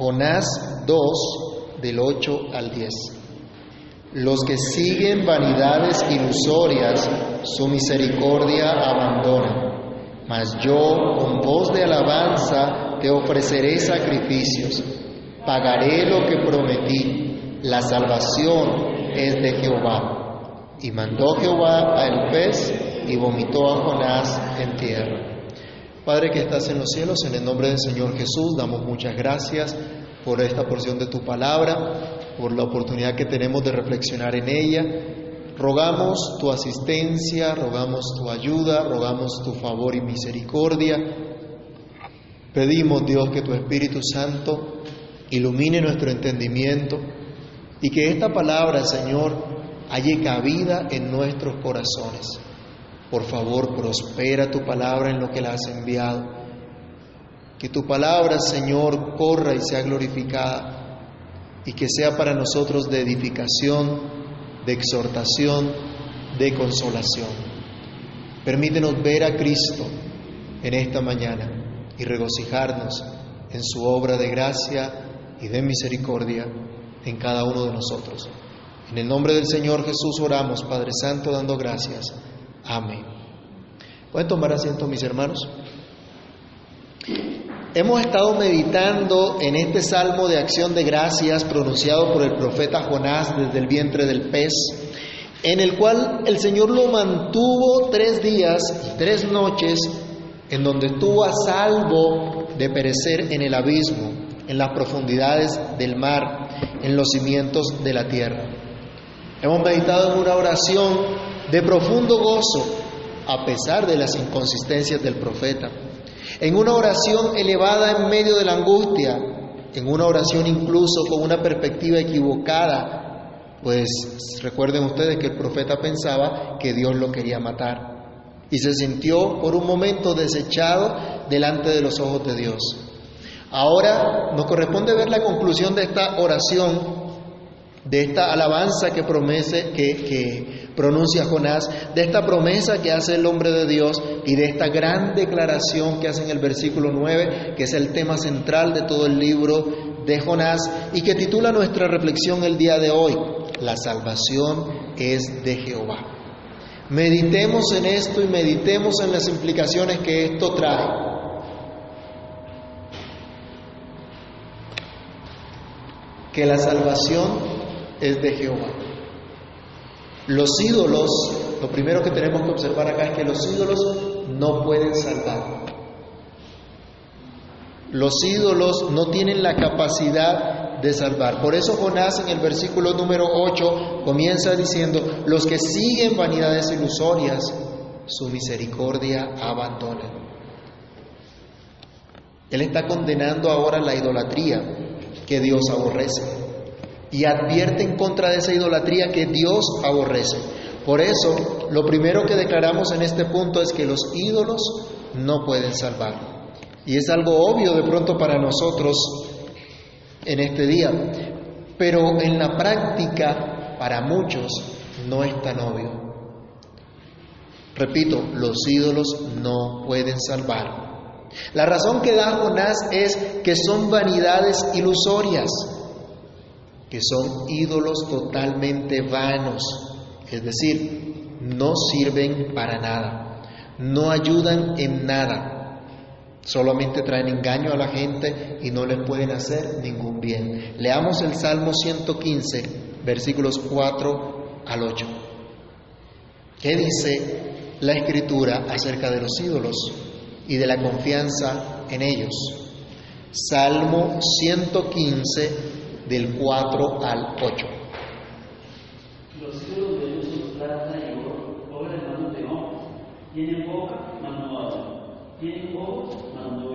Jonás 2, del 8 al 10. Los que siguen vanidades ilusorias, su misericordia abandonan. Mas yo, con voz de alabanza, te ofreceré sacrificios. Pagaré lo que prometí. La salvación es de Jehová. Y mandó Jehová al pez y vomitó a Jonás en tierra. Padre que estás en los cielos, en el nombre del Señor Jesús, damos muchas gracias por esta porción de tu palabra, por la oportunidad que tenemos de reflexionar en ella. Rogamos tu asistencia, rogamos tu ayuda, rogamos tu favor y misericordia. Pedimos, Dios, que tu Espíritu Santo ilumine nuestro entendimiento y que esta palabra, Señor, halle cabida en nuestros corazones. Por favor, prospera tu palabra en lo que la has enviado. Que tu palabra, Señor, corra y sea glorificada y que sea para nosotros de edificación, de exhortación, de consolación. Permítenos ver a Cristo en esta mañana y regocijarnos en su obra de gracia y de misericordia en cada uno de nosotros. En el nombre del Señor Jesús oramos, Padre Santo, dando gracias. Amén. ¿Pueden tomar asiento, mis hermanos? Hemos estado meditando en este salmo de acción de gracias pronunciado por el profeta Jonás desde el vientre del pez, en el cual el Señor lo mantuvo tres días y tres noches, en donde estuvo a salvo de perecer en el abismo, en las profundidades del mar, en los cimientos de la tierra. Hemos meditado en una oración de profundo gozo, a pesar de las inconsistencias del profeta, en una oración elevada en medio de la angustia, en una oración incluso con una perspectiva equivocada, pues recuerden ustedes que el profeta pensaba que Dios lo quería matar y se sintió por un momento desechado delante de los ojos de Dios. Ahora nos corresponde ver la conclusión de esta oración, de esta alabanza que, promese, que, que pronuncia Jonás, de esta promesa que hace el hombre de Dios y de esta gran declaración que hace en el versículo 9, que es el tema central de todo el libro de Jonás y que titula nuestra reflexión el día de hoy, La salvación es de Jehová. Meditemos en esto y meditemos en las implicaciones que esto trae. que la salvación es de Jehová. Los ídolos, lo primero que tenemos que observar acá es que los ídolos no pueden salvar. Los ídolos no tienen la capacidad de salvar. Por eso Jonás en el versículo número 8 comienza diciendo, los que siguen vanidades ilusorias, su misericordia abandonan. Él está condenando ahora la idolatría que Dios aborrece y advierte en contra de esa idolatría que Dios aborrece. Por eso, lo primero que declaramos en este punto es que los ídolos no pueden salvar. Y es algo obvio de pronto para nosotros en este día, pero en la práctica para muchos no es tan obvio. Repito, los ídolos no pueden salvar. La razón que da Jonás es que son vanidades ilusorias, que son ídolos totalmente vanos, es decir, no sirven para nada, no ayudan en nada, solamente traen engaño a la gente y no les pueden hacer ningún bien. Leamos el Salmo 115, versículos 4 al 8. ¿Qué dice la escritura acerca de los ídolos? y de la confianza en ellos. Salmo 115 del 4 al 8. Los hijos de son plata y oro, obra de manos de hombre. Tienen boca, mas no hablan. Tienen ojos, mas no.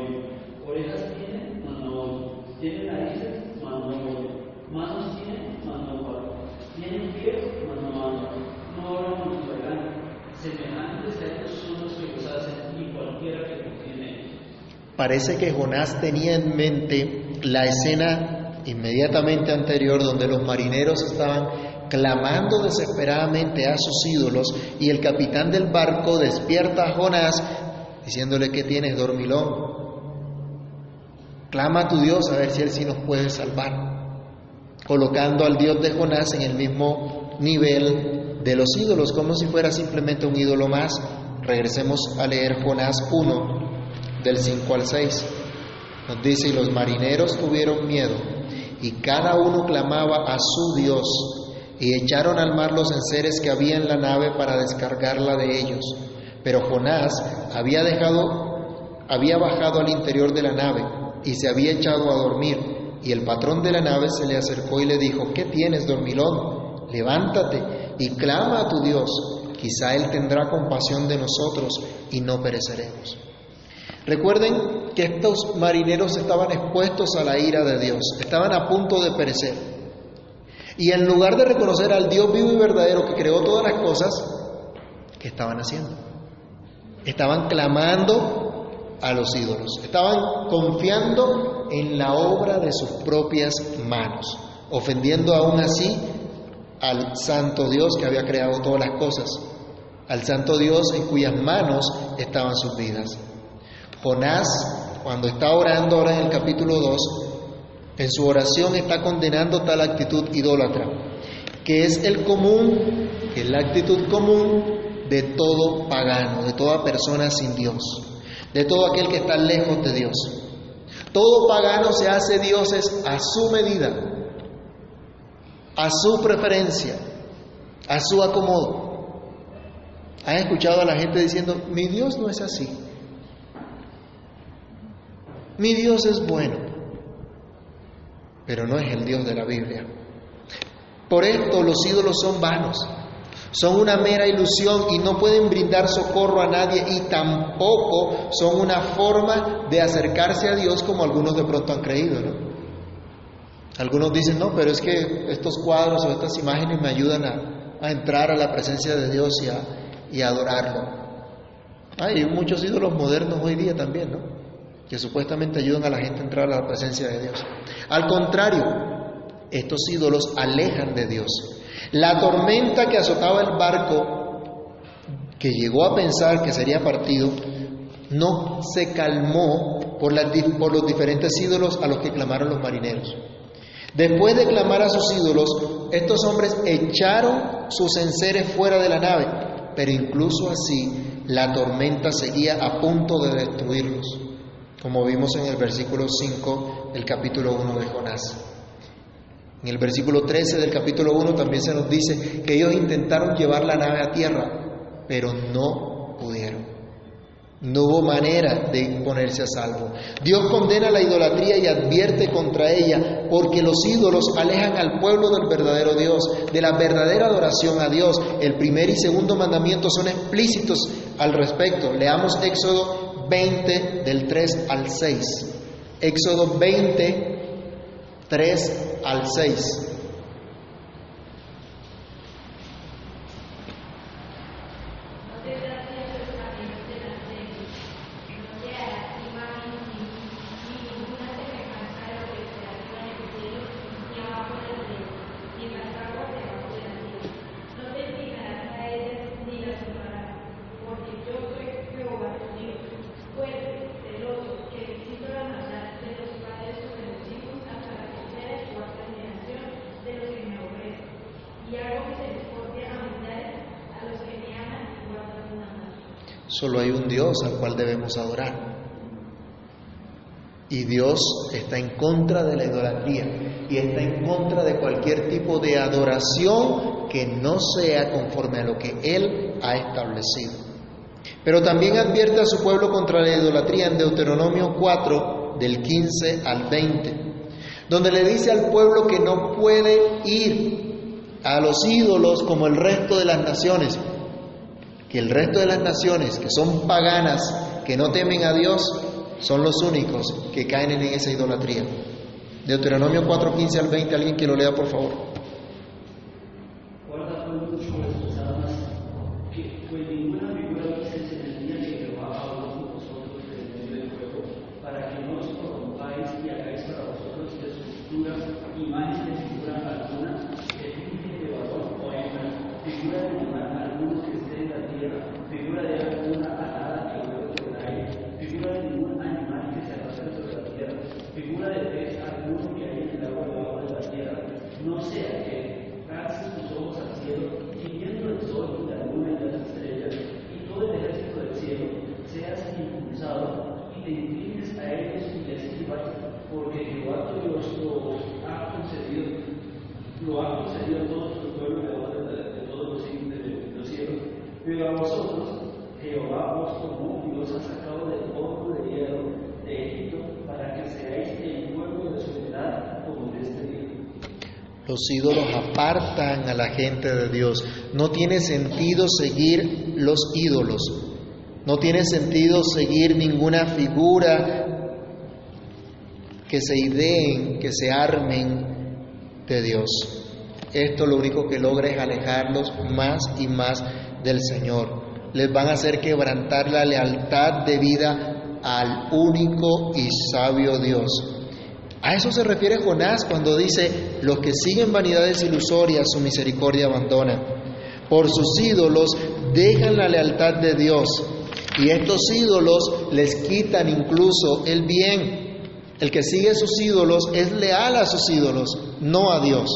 Orejas tienen, mas no oyen. Tienen narices, mas no oyen. Manos tienen, mas no hablan. Tienen pies, mas no andan. No hablan con su garganta. Semejantes a ellos son los que los hacen, y cualquiera que contiene ellos. Parece que Jonás tenía en mente la escena inmediatamente anterior donde los marineros estaban clamando desesperadamente a sus ídolos y el capitán del barco despierta a Jonás diciéndole que tienes dormilón. Clama a tu Dios a ver si Él sí nos puede salvar, colocando al Dios de Jonás en el mismo nivel de los ídolos, como si fuera simplemente un ídolo más. Regresemos a leer Jonás 1, del 5 al 6. Nos dice, y los marineros tuvieron miedo, y cada uno clamaba a su Dios, y echaron al mar los enseres que había en la nave para descargarla de ellos. Pero Jonás había dejado, había bajado al interior de la nave y se había echado a dormir. Y el patrón de la nave se le acercó y le dijo, ¿qué tienes, dormilón? Levántate y clama a tu Dios. Quizá Él tendrá compasión de nosotros y no pereceremos. Recuerden que estos marineros estaban expuestos a la ira de Dios, estaban a punto de perecer. Y en lugar de reconocer al Dios vivo y verdadero que creó todas las cosas, ¿qué estaban haciendo? Estaban clamando a los ídolos, estaban confiando en la obra de sus propias manos, ofendiendo aún así al santo Dios que había creado todas las cosas, al santo Dios en cuyas manos estaban sus vidas. Jonás, cuando está orando ahora en el capítulo 2, en su oración está condenando tal actitud idólatra, que es el común, que es la actitud común de todo pagano, de toda persona sin Dios, de todo aquel que está lejos de Dios. Todo pagano se hace dioses a su medida, a su preferencia, a su acomodo. ¿Han escuchado a la gente diciendo, mi Dios no es así? Mi Dios es bueno, pero no es el Dios de la Biblia. Por esto los ídolos son vanos, son una mera ilusión y no pueden brindar socorro a nadie y tampoco son una forma de acercarse a Dios como algunos de pronto han creído. Algunos dicen, no, pero es que estos cuadros o estas imágenes me ayudan a, entrar a la presencia de Dios y a adorarlo. Hay muchos ídolos modernos hoy día también, ¿no? Que supuestamente ayudan a la gente a entrar a la presencia de Dios. Al contrario, estos ídolos alejan de Dios. La tormenta que azotaba el barco, que llegó a pensar que sería partido, no se calmó por, por los diferentes ídolos a los que clamaron los marineros. Después de clamar a sus ídolos, estos hombres echaron sus enseres fuera de la nave, pero incluso así la tormenta seguía a punto de destruirlos como vimos en el versículo 5 del capítulo 1 de Jonás. En el versículo 13 del capítulo 1 también se nos dice que ellos intentaron llevar la nave a tierra, pero no pudieron. No hubo manera de ponerse a salvo. Dios condena la idolatría y advierte contra ella, porque los ídolos alejan al pueblo del verdadero Dios, de la verdadera adoración a Dios. El primer y segundo mandamiento son explícitos al respecto. Leamos Éxodo 20 del 3 al 6. Éxodo 20, 3 al 6. Solo hay un Dios al cual debemos adorar. Y Dios está en contra de la idolatría y está en contra de cualquier tipo de adoración que no sea conforme a lo que Él ha establecido. Pero también advierte a su pueblo contra la idolatría en Deuteronomio 4, del 15 al 20, donde le dice al pueblo que no puede ir a los ídolos como el resto de las naciones, que el resto de las naciones que son paganas, que no temen a Dios, son los únicos que caen en esa idolatría. Deuteronomio 4, 15 al 20, alguien que lo lea por favor. Gente de Dios. No tiene sentido seguir los ídolos. No tiene sentido seguir ninguna figura que se ideen, que se armen de Dios. Esto lo único que logra es alejarlos más y más del Señor. Les van a hacer quebrantar la lealtad de vida al único y sabio Dios. A eso se refiere Jonás cuando dice, los que siguen vanidades ilusorias su misericordia abandona. Por sus ídolos dejan la lealtad de Dios y estos ídolos les quitan incluso el bien. El que sigue sus ídolos es leal a sus ídolos, no a Dios.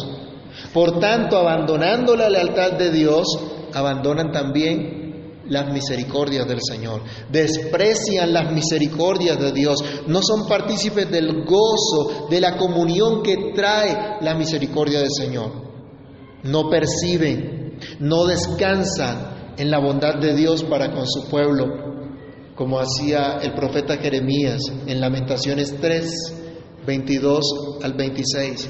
Por tanto, abandonando la lealtad de Dios, abandonan también las misericordias del Señor, desprecian las misericordias de Dios, no son partícipes del gozo, de la comunión que trae la misericordia del Señor, no perciben, no descansan en la bondad de Dios para con su pueblo, como hacía el profeta Jeremías en Lamentaciones 3, 22 al 26.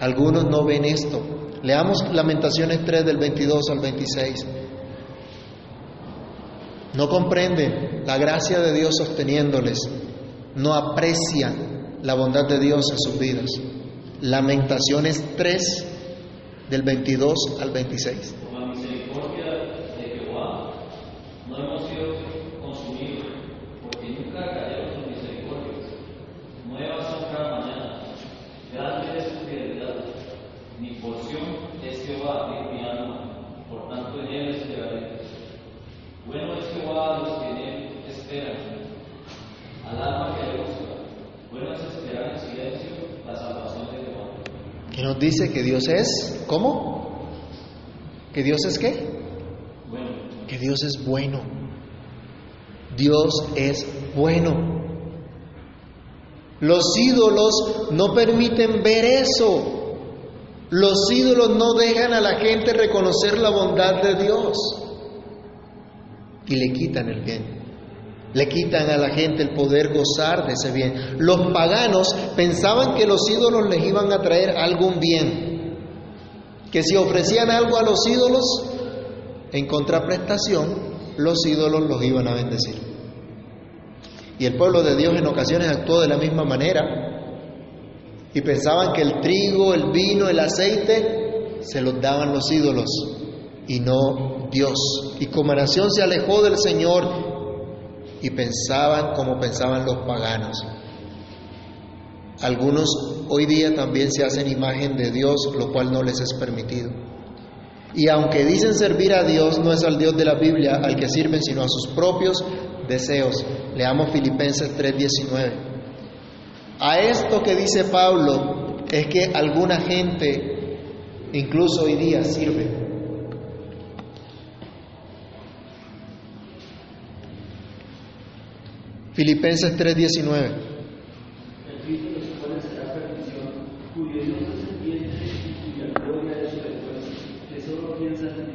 Algunos no ven esto. Leamos Lamentaciones 3 del 22 al 26. No comprenden la gracia de Dios sosteniéndoles, no aprecian la bondad de Dios en sus vidas. Lamentaciones 3 del 22 al 26. Por la misericordia de Jehová no hemos sido consumidos, porque nunca cayeron sus misericordias. Nuevas son cada mañana, grande es su fidelidad. Mi porción es Jehová, dijo mi alma, por tanto en él esperaré. Bueno es Jehová a los que en él esperan, al alma que le busca. Bueno es esperar en silencio la salvación de Jehová. Que nos dice que Dios es, ¿cómo? ¿Que Dios es qué? Bueno, Que Dios es bueno. Dios es bueno. Los ídolos no permiten ver eso. Los ídolos no dejan a la gente reconocer la bondad de Dios. Y le quitan el bien. Le quitan a la gente el poder gozar de ese bien. Los paganos pensaban que los ídolos les iban a traer algún bien. Que si ofrecían algo a los ídolos, en contraprestación, los ídolos los iban a bendecir. Y el pueblo de Dios en ocasiones actuó de la misma manera y pensaban que el trigo, el vino, el aceite se los daban los ídolos y no Dios. Y como nación se alejó del Señor y pensaban como pensaban los paganos. Algunos hoy día también se hacen imagen de Dios, lo cual no les es permitido. Y aunque dicen servir a Dios, no es al Dios de la Biblia al que sirven, sino a sus propios deseos. Leamos Filipenses 3:19. A esto que dice Pablo es que alguna gente, incluso hoy día, sirve.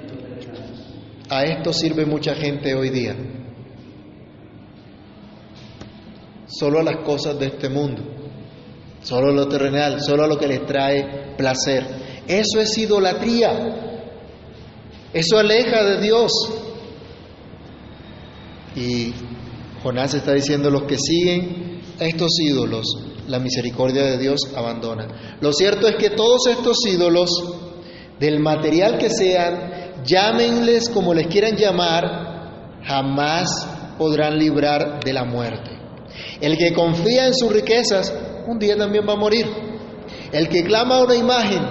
Los terrenos. A esto sirve mucha gente hoy día. Solo a las cosas de este mundo, solo a lo terrenal, solo a lo que les trae placer. Eso es idolatría. Eso aleja de Dios. Y Jonás está diciendo, los que siguen a estos ídolos, la misericordia de Dios abandona. Lo cierto es que todos estos ídolos, del material que sean, llámenles como les quieran llamar, jamás podrán librar de la muerte. El que confía en sus riquezas, un día también va a morir. El que clama a una imagen,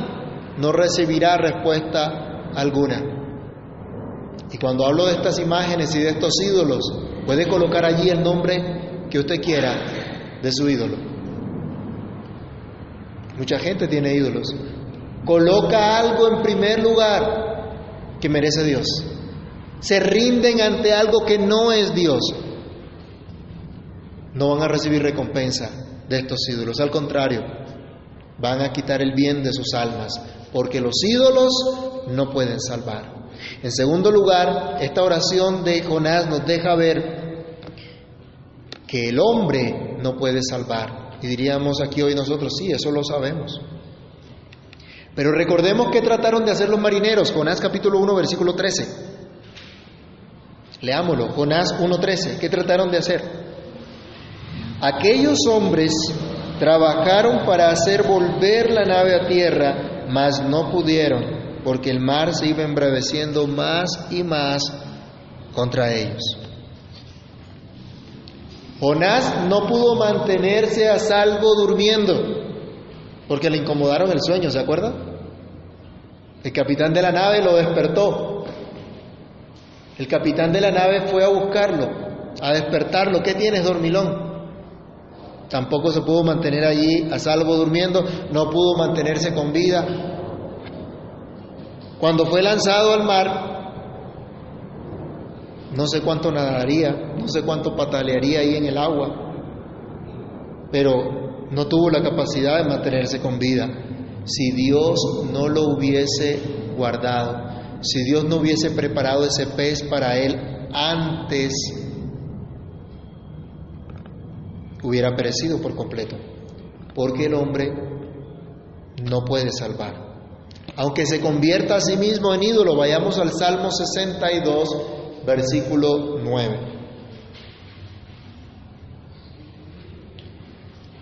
no recibirá respuesta alguna. Y cuando hablo de estas imágenes y de estos ídolos, puede colocar allí el nombre que usted quiera de su ídolo. Mucha gente tiene ídolos. Coloca algo en primer lugar que merece Dios. Se rinden ante algo que no es Dios. No van a recibir recompensa de estos ídolos. Al contrario, van a quitar el bien de sus almas, porque los ídolos no pueden salvar. En segundo lugar, esta oración de Jonás nos deja ver que el hombre no puede salvar. Y diríamos aquí hoy nosotros, sí, eso lo sabemos. Pero recordemos que trataron de hacer los marineros, Jonás capítulo 1, versículo 13. Leámoslo, Jonás 1.13. ¿Qué trataron de hacer? Aquellos hombres trabajaron para hacer volver la nave a tierra, mas no pudieron, porque el mar se iba embraveciendo más y más contra ellos. Jonás no pudo mantenerse a salvo durmiendo, porque le incomodaron el sueño, ¿se acuerda? El capitán de la nave lo despertó. El capitán de la nave fue a buscarlo, a despertarlo. ¿Qué tienes, dormilón? Tampoco se pudo mantener allí a salvo durmiendo, no pudo mantenerse con vida. Cuando fue lanzado al mar, no sé cuánto nadaría, no sé cuánto patalearía ahí en el agua, pero no tuvo la capacidad de mantenerse con vida. Si Dios no lo hubiese guardado, si Dios no hubiese preparado ese pez para él antes, hubiera perecido por completo, porque el hombre no puede salvar. Aunque se convierta a sí mismo en ídolo, vayamos al Salmo 62, versículo 9.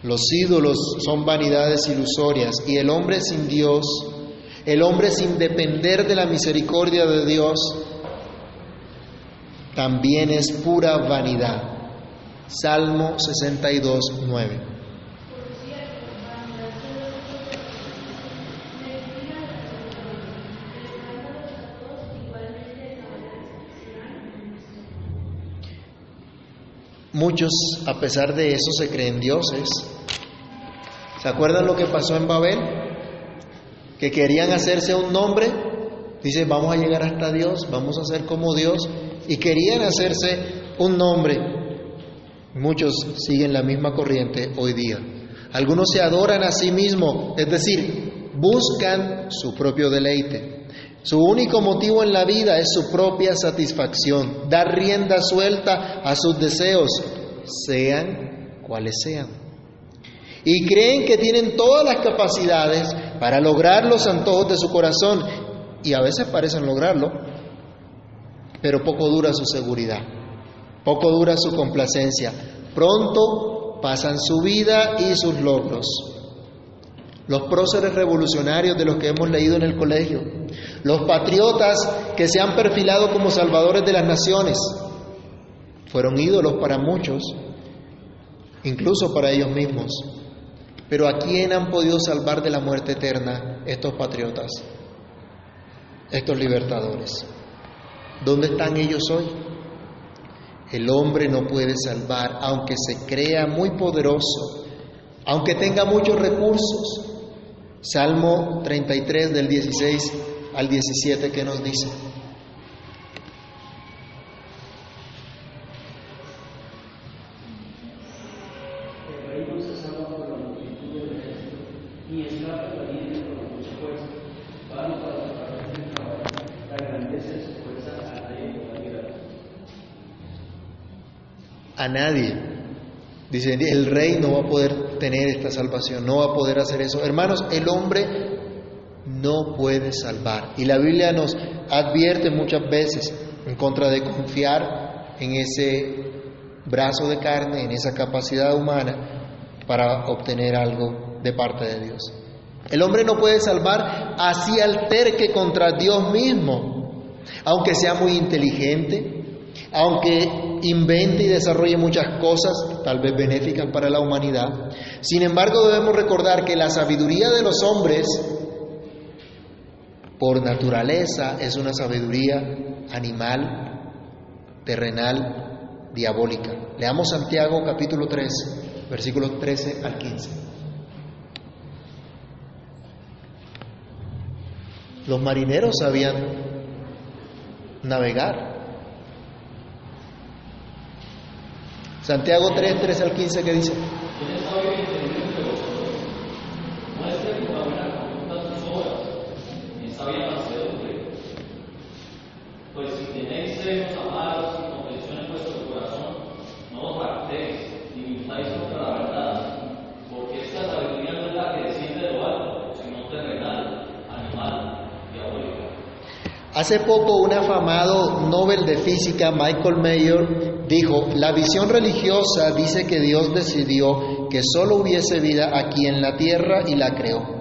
Los ídolos son vanidades ilusorias y el hombre sin Dios, el hombre sin depender de la misericordia de Dios, también es pura vanidad. Salmo 62, 9. Muchos, a pesar de eso, se creen dioses. ¿Se acuerdan lo que pasó en Babel? Que querían hacerse un nombre. Dice, vamos a llegar hasta Dios, vamos a ser como Dios. Y querían hacerse un nombre. Muchos siguen la misma corriente hoy día. Algunos se adoran a sí mismos, es decir, buscan su propio deleite. Su único motivo en la vida es su propia satisfacción, dar rienda suelta a sus deseos, sean cuales sean. Y creen que tienen todas las capacidades para lograr los antojos de su corazón, y a veces parecen lograrlo, pero poco dura su seguridad, poco dura su complacencia. Pronto pasan su vida y sus logros los próceres revolucionarios de los que hemos leído en el colegio, los patriotas que se han perfilado como salvadores de las naciones, fueron ídolos para muchos, incluso para ellos mismos. Pero ¿a quién han podido salvar de la muerte eterna estos patriotas, estos libertadores? ¿Dónde están ellos hoy? El hombre no puede salvar, aunque se crea muy poderoso, aunque tenga muchos recursos, Salmo 33 del 16 al 17 que nos dice. El rey no se salva por la multitud del ejército, ni escapa la vida por la mucha fuerza. Vano para los caballos del caballo, la grandeza de su fuerza al rey de la guerra. A nadie. Dice, el rey no va a poder tener esta salvación, no va a poder hacer eso. Hermanos, el hombre no puede salvar. Y la Biblia nos advierte muchas veces en contra de confiar en ese brazo de carne, en esa capacidad humana para obtener algo de parte de Dios. El hombre no puede salvar así alterque contra Dios mismo, aunque sea muy inteligente, aunque invente y desarrolle muchas cosas, tal vez benéficas para la humanidad. Sin embargo, debemos recordar que la sabiduría de los hombres, por naturaleza, es una sabiduría animal, terrenal, diabólica. Leamos Santiago capítulo 3, versículos 13 al 15. Los marineros sabían navegar. Santiago 3, 13 al 15, ¿qué dice? Pues si tenéis celos amados y comprensión en vuestro corazón, no os jactéis ni mintáis contra la verdad, porque esta sabiduría no es la que desciende de lo alto, sino terrenal, Hace poco un afamado Nobel de Física, Michael Mayer, dijo, la visión religiosa dice que Dios decidió que solo hubiese vida aquí en la Tierra y la creó.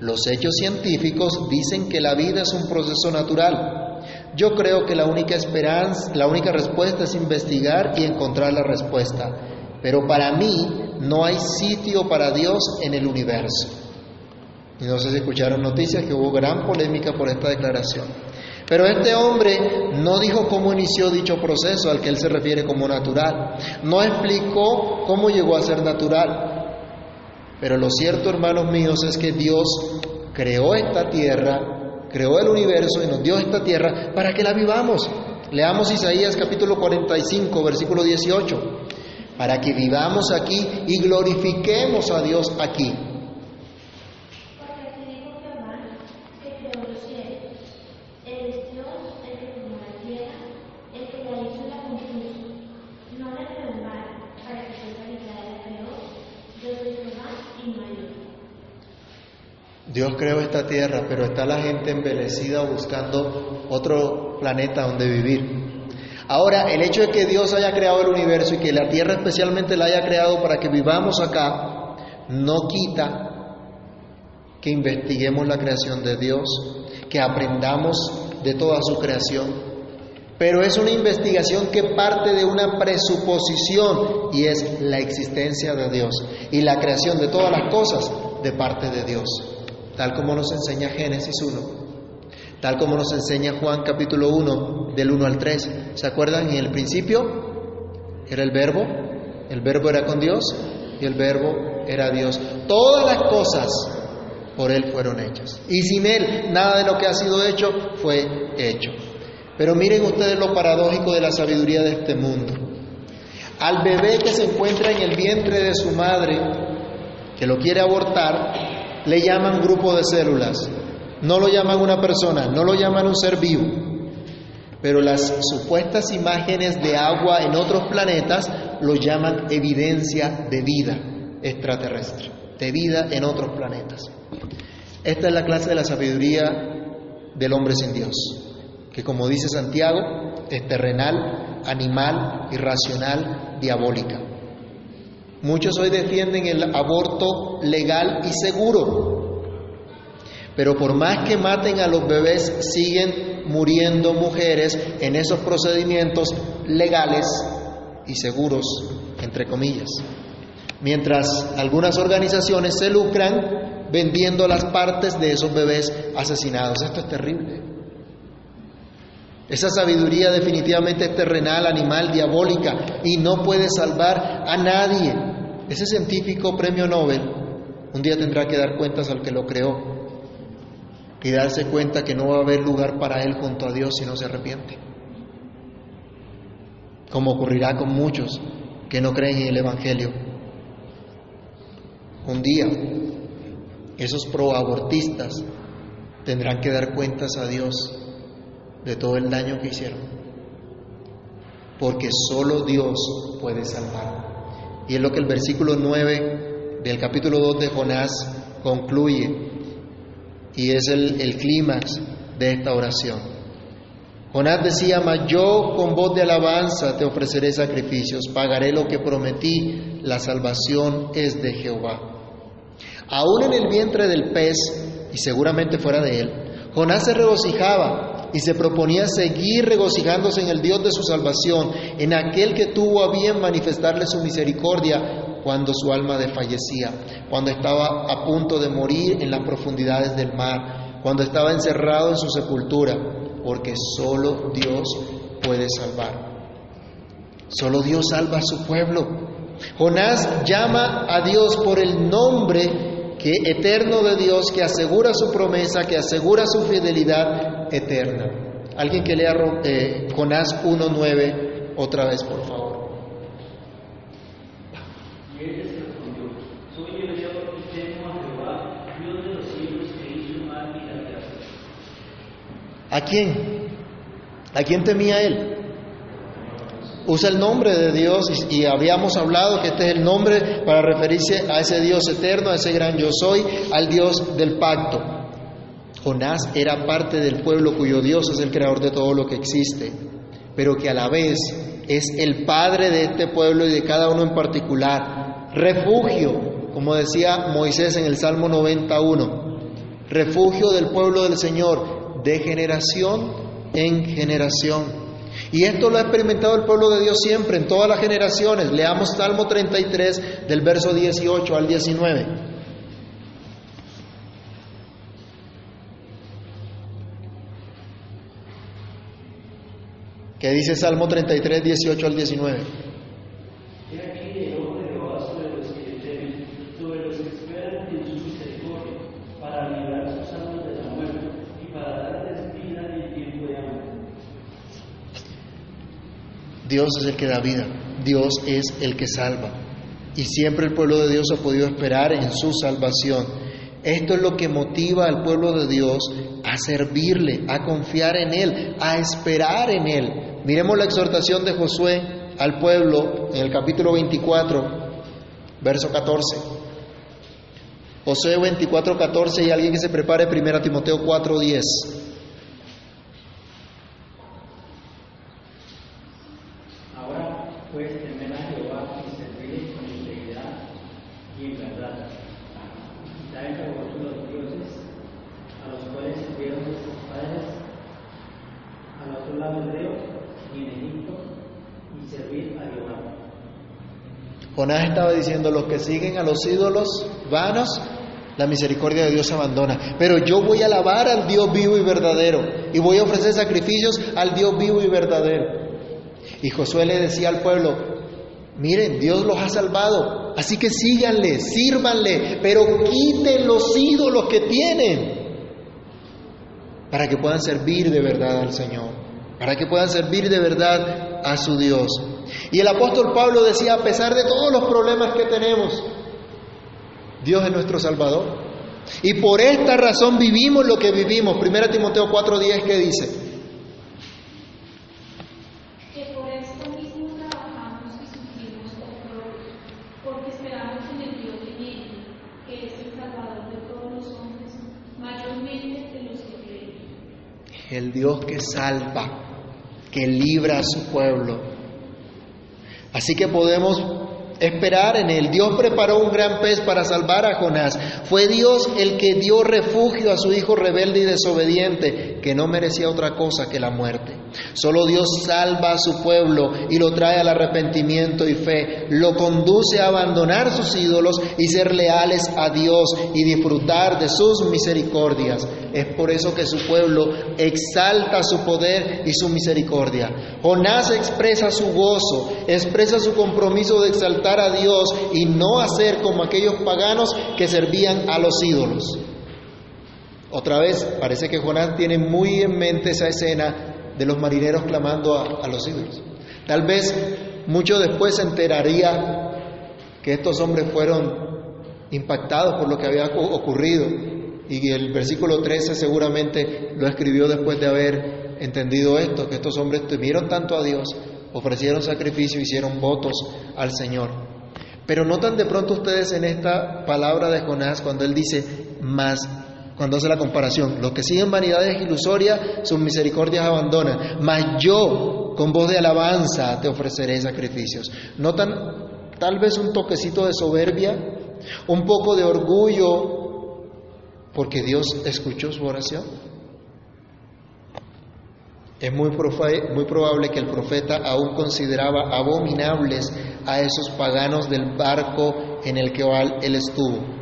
Los hechos científicos dicen que la vida es un proceso natural. Yo creo que la única esperanza, la única respuesta es investigar y encontrar la respuesta. Pero para mí no hay sitio para Dios en el universo. Y no sé si escucharon noticias que hubo gran polémica por esta declaración. Pero este hombre no dijo cómo inició dicho proceso al que él se refiere como natural. No explicó cómo llegó a ser natural. Pero lo cierto, hermanos míos, es que Dios creó esta tierra, creó el universo y nos dio esta tierra para que la vivamos. Leamos Isaías capítulo 45, versículo 18. Para que vivamos aquí y glorifiquemos a Dios aquí. Creó esta tierra, pero está la gente envelecida buscando otro planeta donde vivir. Ahora, el hecho de que Dios haya creado el universo y que la tierra especialmente la haya creado para que vivamos acá, no quita que investiguemos la creación de Dios, que aprendamos de toda su creación. Pero es una investigación que parte de una presuposición y es la existencia de Dios y la creación de todas las cosas de parte de Dios tal como nos enseña Génesis 1, tal como nos enseña Juan capítulo 1, del 1 al 3. ¿Se acuerdan? En el principio era el verbo, el verbo era con Dios y el verbo era Dios. Todas las cosas por Él fueron hechas. Y sin Él nada de lo que ha sido hecho fue hecho. Pero miren ustedes lo paradójico de la sabiduría de este mundo. Al bebé que se encuentra en el vientre de su madre, que lo quiere abortar, le llaman grupo de células, no lo llaman una persona, no lo llaman un ser vivo. Pero las supuestas imágenes de agua en otros planetas lo llaman evidencia de vida extraterrestre, de vida en otros planetas. Esta es la clase de la sabiduría del hombre sin Dios, que como dice Santiago, es terrenal, animal, irracional, diabólica. Muchos hoy defienden el aborto legal y seguro, pero por más que maten a los bebés, siguen muriendo mujeres en esos procedimientos legales y seguros, entre comillas. Mientras algunas organizaciones se lucran vendiendo las partes de esos bebés asesinados. Esto es terrible. Esa sabiduría definitivamente es terrenal, animal, diabólica y no puede salvar a nadie. Ese científico premio Nobel un día tendrá que dar cuentas al que lo creó y darse cuenta que no va a haber lugar para él junto a Dios si no se arrepiente. Como ocurrirá con muchos que no creen en el Evangelio. Un día esos proabortistas tendrán que dar cuentas a Dios de todo el daño que hicieron. Porque solo Dios puede salvar. Y es lo que el versículo 9 del capítulo 2 de Jonás concluye. Y es el, clímax de esta oración. Jonás decía, mas yo con voz de alabanza te ofreceré sacrificios, pagaré lo que prometí, la salvación es de Jehová. Aún en el vientre del pez, y seguramente fuera de él, Jonás se regocijaba y se proponía seguir regocijándose en el Dios de su salvación, en aquel que tuvo a bien manifestarle su misericordia cuando su alma desfallecía, cuando estaba a punto de morir en las profundidades del mar, cuando estaba encerrado en su sepultura, porque solo Dios puede salvar. Solo Dios salva a su pueblo. Jonás llama a Dios por el nombre que eterno de Dios, que asegura su promesa, que asegura su fidelidad eterna. Alguien que lea eh, Jonás 1.9 otra vez, por favor. ¿A quién? ¿A quién temía él? Usa el nombre de Dios y, habíamos hablado que este es el nombre para referirse a ese Dios eterno, a ese gran yo soy, al Dios del pacto. Jonás era parte del pueblo cuyo Dios es el creador de todo lo que existe, pero que a la vez es el padre de este pueblo y de cada uno en particular. Refugio, como decía Moisés en el Salmo 91, refugio del pueblo del Señor de generación en generación. Y esto lo ha experimentado el pueblo de Dios siempre, en todas las generaciones. Leamos Salmo 33 del verso 18 al 19. ¿Qué dice Salmo 33, 18 al 19? He aquí el ojo de Jehová sobre los que le temen, sobre los que esperan en su misericordia, para librar sus almas de la muerte y para darles vida en tiempo de hambre. Dios es el que da vida, Dios es el que salva. Y siempre el pueblo de Dios ha podido esperar en su salvación. Esto es lo que motiva al pueblo de Dios a servirle, a confiar en Él, a esperar en Él. Miremos la exhortación de Josué al pueblo en el capítulo 24, verso 14. Josué 24, 14 y alguien que se prepare 1 Timoteo 4, 10. Ahora pues temer a Jehová y servirle con integridad y en verdad. Traen por vosotros los dioses a los cuales sirvieron vuestros padres al otro lado del río y en Egipto y servir a Jehová. Jonás estaba diciendo, los que siguen a los ídolos vanos, la misericordia de Dios se abandona. Pero yo voy a alabar al Dios vivo y verdadero y voy a ofrecer sacrificios al Dios vivo y verdadero. Y Josué le decía al pueblo, miren, Dios los ha salvado, así que síganle, sírvanle, pero quiten los ídolos que tienen para que puedan servir de verdad al Señor, para que puedan servir de verdad a su Dios. Y el apóstol Pablo decía, a pesar de todos los problemas que tenemos, Dios es nuestro Salvador. Y por esta razón vivimos lo que vivimos. 1 Timoteo 4:10 que dice, que por esto mismo trabajamos y sufrimos horrores, porque esperamos en el Dios viviente, que es el Salvador de todos los hombres, mayormente de los que creen. El Dios que salva, que libra a su pueblo. Así que podemos esperar en él. Dios preparó un gran pez para salvar a Jonás. Fue Dios el que dio refugio a su hijo rebelde y desobediente, que no merecía otra cosa que la muerte. Solo Dios salva a su pueblo y lo trae al arrepentimiento y fe, lo conduce a abandonar sus ídolos y ser leales a Dios y disfrutar de sus misericordias. Es por eso que su pueblo exalta su poder y su misericordia. Jonás expresa su gozo, expresa su compromiso de exaltar a Dios y no hacer como aquellos paganos que servían a los ídolos. Otra vez, parece que Jonás tiene muy en mente esa escena de los marineros clamando a, a los ídolos. Tal vez mucho después se enteraría que estos hombres fueron impactados por lo que había ocurrido. Y el versículo 13 seguramente lo escribió después de haber entendido esto, que estos hombres temieron tanto a Dios, ofrecieron sacrificio, hicieron votos al Señor. Pero notan de pronto ustedes en esta palabra de Jonás cuando él dice más, cuando hace la comparación, los que siguen vanidades ilusorias, sus misericordias abandonan, mas yo con voz de alabanza te ofreceré sacrificios. ¿Notan tal vez un toquecito de soberbia, un poco de orgullo porque Dios escuchó su oración? Es muy, probable que el profeta aún consideraba abominables a esos paganos del barco en el que él estuvo.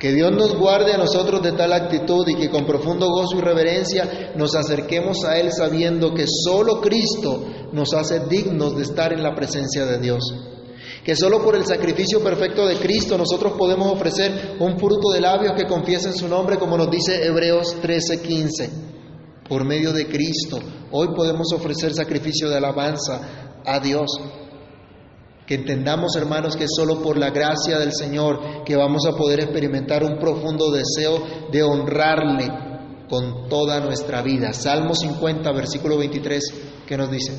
Que Dios nos guarde a nosotros de tal actitud y que con profundo gozo y reverencia nos acerquemos a Él sabiendo que solo Cristo nos hace dignos de estar en la presencia de Dios. Que solo por el sacrificio perfecto de Cristo nosotros podemos ofrecer un fruto de labios que confiesen su nombre, como nos dice Hebreos 13:15. Por medio de Cristo, hoy podemos ofrecer sacrificio de alabanza a Dios. Que entendamos, hermanos, que es solo por la gracia del Señor que vamos a poder experimentar un profundo deseo de honrarle con toda nuestra vida. Salmo 50, versículo 23, ¿qué nos dice?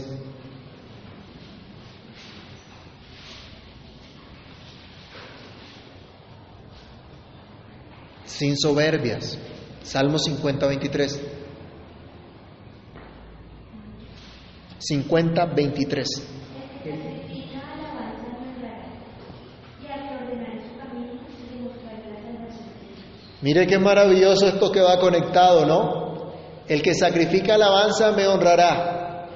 Sin soberbias, Salmo 50, 23. 50, 23. Mire qué maravilloso esto que va conectado, ¿no? El que sacrifica alabanza me honrará.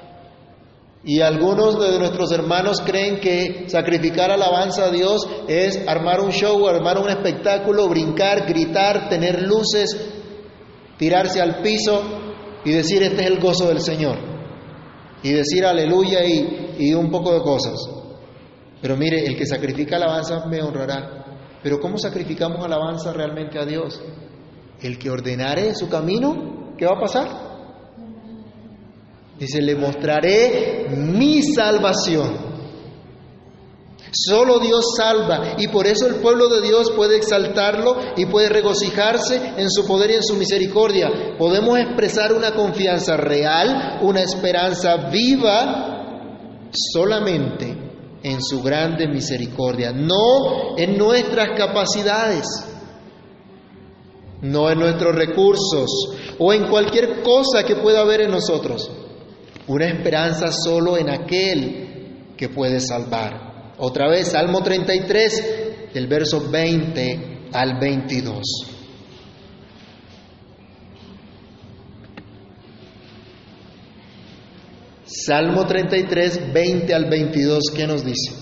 Y algunos de nuestros hermanos creen que sacrificar alabanza a Dios es armar un show, armar un espectáculo, brincar, gritar, tener luces, tirarse al piso y decir este es el gozo del Señor. Y decir aleluya y, y un poco de cosas. Pero mire, el que sacrifica alabanza me honrará. Pero ¿cómo sacrificamos alabanza realmente a Dios? El que ordenare su camino, ¿qué va a pasar? Dice, le mostraré mi salvación. Solo Dios salva y por eso el pueblo de Dios puede exaltarlo y puede regocijarse en su poder y en su misericordia. Podemos expresar una confianza real, una esperanza viva solamente en su grande misericordia, no en nuestras capacidades, no en nuestros recursos o en cualquier cosa que pueda haber en nosotros. Una esperanza solo en aquel que puede salvar. Otra vez, Salmo 33, del verso 20 al 22. Salmo 33, 20 al 22, ¿qué nos dice?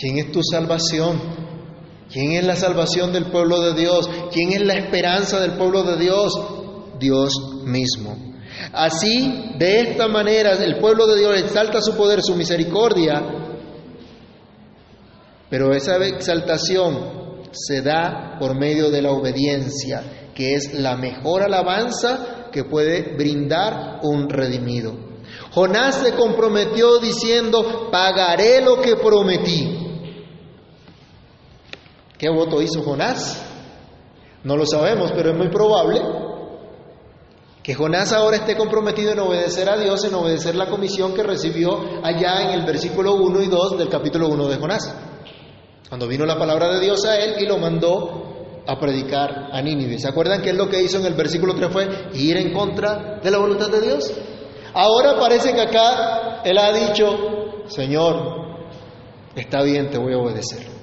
¿Quién es tu salvación? ¿Quién es la salvación del pueblo de Dios? ¿Quién es la esperanza del pueblo de Dios? Dios mismo. Así, de esta manera, el pueblo de Dios exalta su poder, su misericordia, pero esa exaltación se da por medio de la obediencia, que es la mejor alabanza que puede brindar un redimido. Jonás se comprometió diciendo, pagaré lo que prometí. ¿Qué voto hizo Jonás? No lo sabemos, pero es muy probable que Jonás ahora esté comprometido en obedecer a Dios, en obedecer la comisión que recibió allá en el versículo 1 y 2 del capítulo 1 de Jonás. Cuando vino la palabra de Dios a él y lo mandó a predicar a Nínive. ¿Se acuerdan que es lo que hizo en el versículo 3 fue ir en contra de la voluntad de Dios? Ahora parece que acá él ha dicho, Señor, está bien, te voy a obedecer.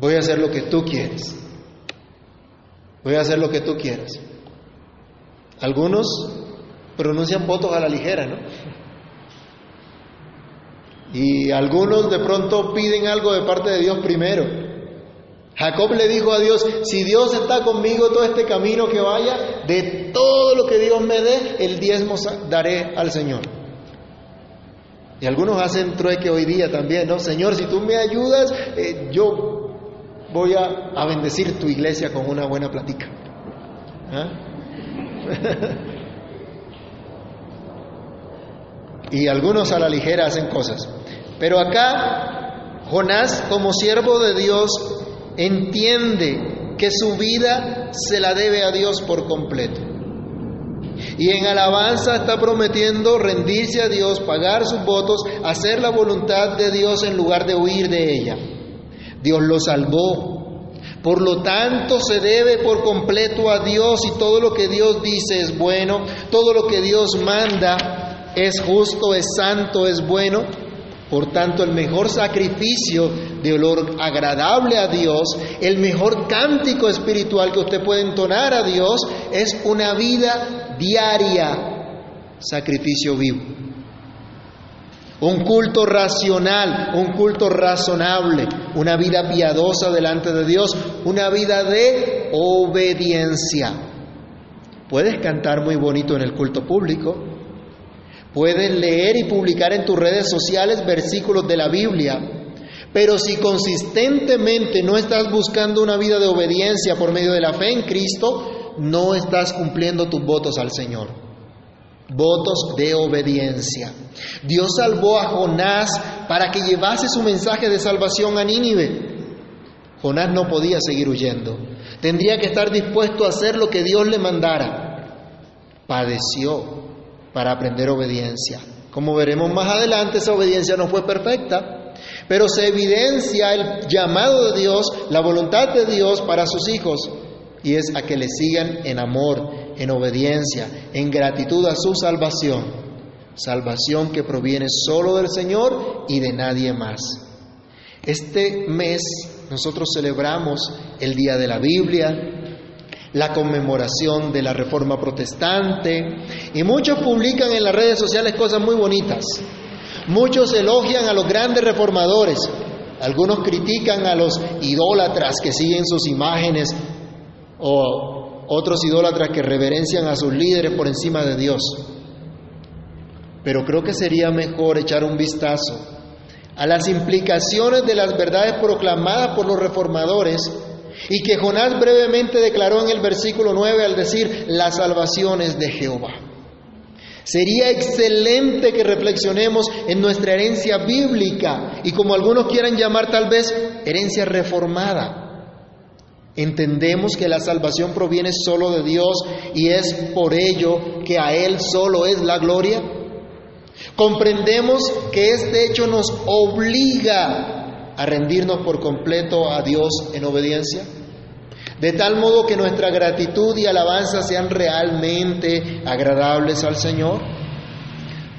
Voy a hacer lo que tú quieres. Voy a hacer lo que tú quieras. Algunos pronuncian votos a la ligera, ¿no? Y algunos de pronto piden algo de parte de Dios primero. Jacob le dijo a Dios, si Dios está conmigo todo este camino que vaya, de todo lo que Dios me dé, el diezmo daré al Señor. Y algunos hacen trueque hoy día también, ¿no? Señor, si tú me ayudas, eh, yo voy a, a, bendecir tu iglesia con una buena platica. ¿Ah? y algunos a la ligera hacen cosas. Pero acá Jonás, como siervo de Dios, entiende que su vida se la debe a Dios por completo. Y en alabanza está prometiendo rendirse a Dios, pagar sus votos, hacer la voluntad de Dios en lugar de huir de ella. Dios lo salvó. Por lo tanto, se debe por completo a Dios y todo lo que Dios dice es bueno, todo lo que Dios manda es justo, es santo, es bueno. Por tanto, el mejor sacrificio de olor agradable a Dios, el mejor cántico espiritual que usted puede entonar a Dios es una vida diaria, sacrificio vivo. Un culto racional, un culto razonable, una vida piadosa delante de Dios, una vida de obediencia. Puedes cantar muy bonito en el culto público, puedes leer y publicar en tus redes sociales versículos de la Biblia, pero si consistentemente no estás buscando una vida de obediencia por medio de la fe en Cristo, no estás cumpliendo tus votos al Señor votos de obediencia. Dios salvó a Jonás para que llevase su mensaje de salvación a Nínive. Jonás no podía seguir huyendo. Tendría que estar dispuesto a hacer lo que Dios le mandara. Padeció, para aprender obediencia. Como veremos más adelante, esa obediencia no fue perfecta, pero se evidencia el llamado de Dios, la voluntad de Dios para sus hijos, y es a que le sigan en amor, en obediencia, en gratitud a su salvación salvación que proviene solo del Señor y de nadie más. Este mes nosotros celebramos el Día de la Biblia, la conmemoración de la Reforma Protestante y muchos publican en las redes sociales cosas muy bonitas. Muchos elogian a los grandes reformadores, algunos critican a los idólatras que siguen sus imágenes o otros idólatras que reverencian a sus líderes por encima de Dios pero creo que sería mejor echar un vistazo a las implicaciones de las verdades proclamadas por los reformadores y que Jonás brevemente declaró en el versículo 9 al decir, la salvación es de Jehová. Sería excelente que reflexionemos en nuestra herencia bíblica y como algunos quieran llamar tal vez herencia reformada. Entendemos que la salvación proviene solo de Dios y es por ello que a Él solo es la gloria. Comprendemos que este hecho nos obliga a rendirnos por completo a Dios en obediencia, de tal modo que nuestra gratitud y alabanza sean realmente agradables al Señor.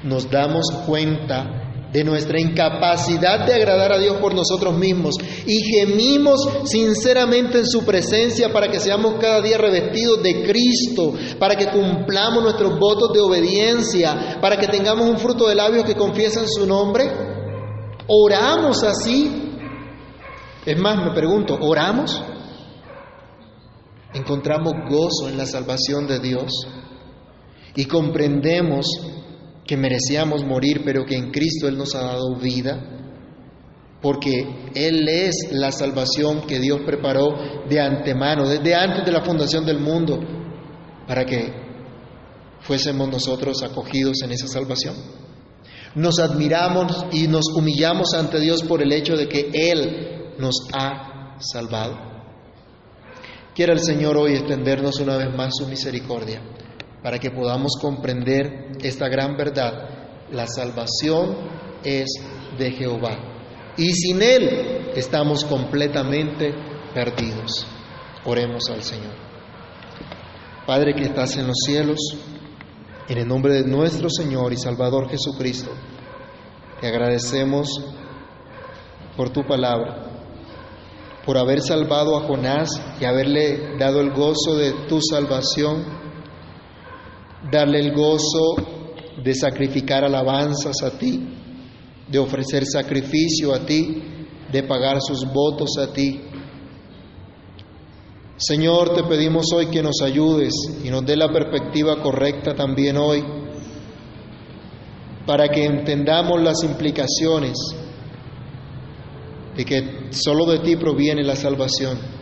Nos damos cuenta de nuestra incapacidad de agradar a Dios por nosotros mismos y gemimos sinceramente en su presencia para que seamos cada día revestidos de Cristo, para que cumplamos nuestros votos de obediencia, para que tengamos un fruto de labios que confiesen su nombre. ¿Oramos así? Es más, me pregunto, ¿oramos? ¿Encontramos gozo en la salvación de Dios? Y comprendemos que merecíamos morir, pero que en Cristo Él nos ha dado vida, porque Él es la salvación que Dios preparó de antemano, desde antes de la fundación del mundo, para que fuésemos nosotros acogidos en esa salvación. Nos admiramos y nos humillamos ante Dios por el hecho de que Él nos ha salvado. Quiera el Señor hoy extendernos una vez más su misericordia para que podamos comprender esta gran verdad. La salvación es de Jehová. Y sin Él estamos completamente perdidos. Oremos al Señor. Padre que estás en los cielos, en el nombre de nuestro Señor y Salvador Jesucristo, te agradecemos por tu palabra, por haber salvado a Jonás y haberle dado el gozo de tu salvación darle el gozo de sacrificar alabanzas a ti, de ofrecer sacrificio a ti, de pagar sus votos a ti. Señor, te pedimos hoy que nos ayudes y nos dé la perspectiva correcta también hoy, para que entendamos las implicaciones de que solo de ti proviene la salvación.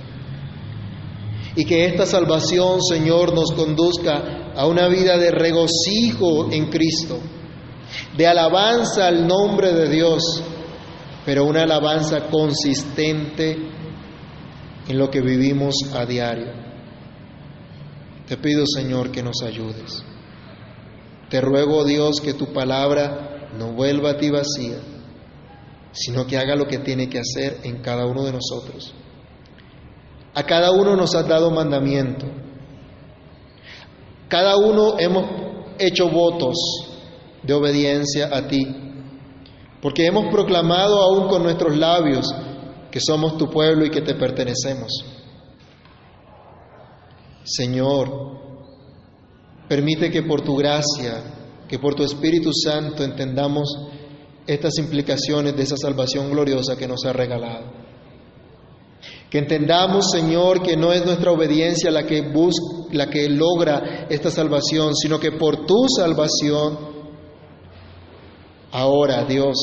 Y que esta salvación, Señor, nos conduzca a una vida de regocijo en Cristo, de alabanza al nombre de Dios, pero una alabanza consistente en lo que vivimos a diario. Te pido, Señor, que nos ayudes. Te ruego, Dios, que tu palabra no vuelva a ti vacía, sino que haga lo que tiene que hacer en cada uno de nosotros. A cada uno nos has dado mandamiento cada uno hemos hecho votos de obediencia a ti, porque hemos proclamado aún con nuestros labios que somos tu pueblo y que te pertenecemos. Señor, permite que por tu gracia, que por tu Espíritu Santo entendamos estas implicaciones de esa salvación gloriosa que nos ha regalado. Que entendamos, Señor, que no es nuestra obediencia la que busca, la que logra esta salvación, sino que por tu salvación, ahora, Dios,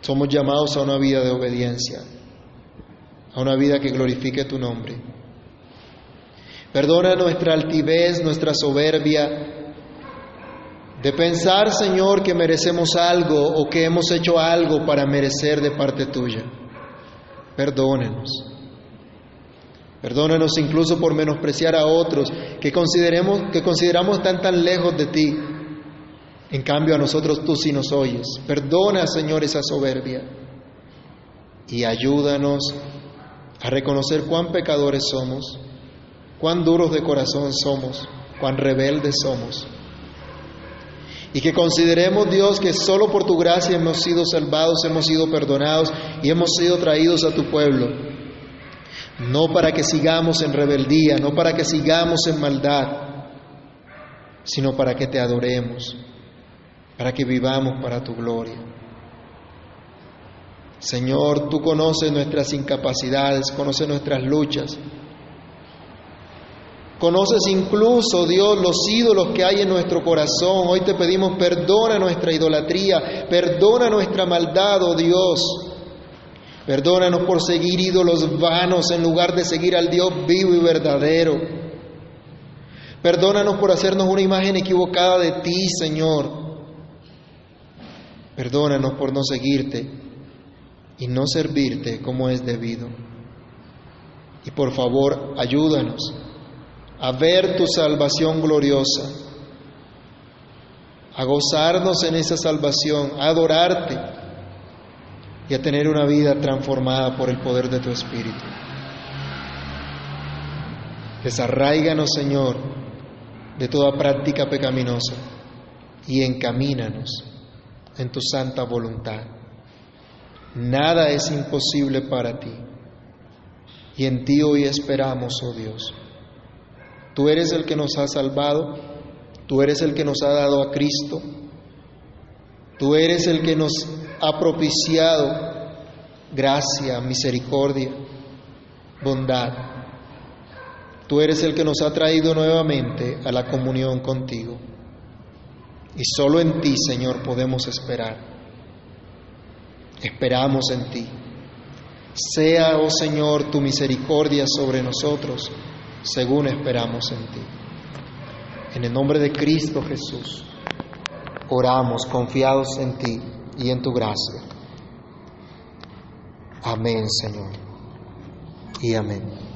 somos llamados a una vida de obediencia, a una vida que glorifique tu nombre. Perdona nuestra altivez, nuestra soberbia, de pensar, Señor, que merecemos algo o que hemos hecho algo para merecer de parte tuya. Perdónenos. Perdónanos incluso por menospreciar a otros que, consideremos, que consideramos tan tan lejos de ti. En cambio a nosotros tú sí nos oyes. Perdona, Señor, esa soberbia y ayúdanos a reconocer cuán pecadores somos, cuán duros de corazón somos, cuán rebeldes somos. Y que consideremos, Dios, que solo por tu gracia hemos sido salvados, hemos sido perdonados y hemos sido traídos a tu pueblo. No para que sigamos en rebeldía, no para que sigamos en maldad, sino para que te adoremos, para que vivamos para tu gloria. Señor, tú conoces nuestras incapacidades, conoces nuestras luchas. Conoces incluso, Dios, los ídolos que hay en nuestro corazón. Hoy te pedimos perdona nuestra idolatría, perdona nuestra maldad, oh Dios. Perdónanos por seguir ídolos vanos en lugar de seguir al Dios vivo y verdadero. Perdónanos por hacernos una imagen equivocada de ti, Señor. Perdónanos por no seguirte y no servirte como es debido. Y por favor, ayúdanos a ver tu salvación gloriosa, a gozarnos en esa salvación, a adorarte y a tener una vida transformada por el poder de tu Espíritu. Desarraiganos, Señor, de toda práctica pecaminosa y encamínanos en tu santa voluntad. Nada es imposible para ti. Y en ti hoy esperamos, oh Dios. Tú eres el que nos ha salvado, tú eres el que nos ha dado a Cristo, tú eres el que nos ha propiciado gracia, misericordia, bondad. Tú eres el que nos ha traído nuevamente a la comunión contigo. Y solo en ti, Señor, podemos esperar. Esperamos en ti. Sea, oh Señor, tu misericordia sobre nosotros, según esperamos en ti. En el nombre de Cristo Jesús, oramos confiados en ti y en tu gracia. Amén, Señor. Y amén.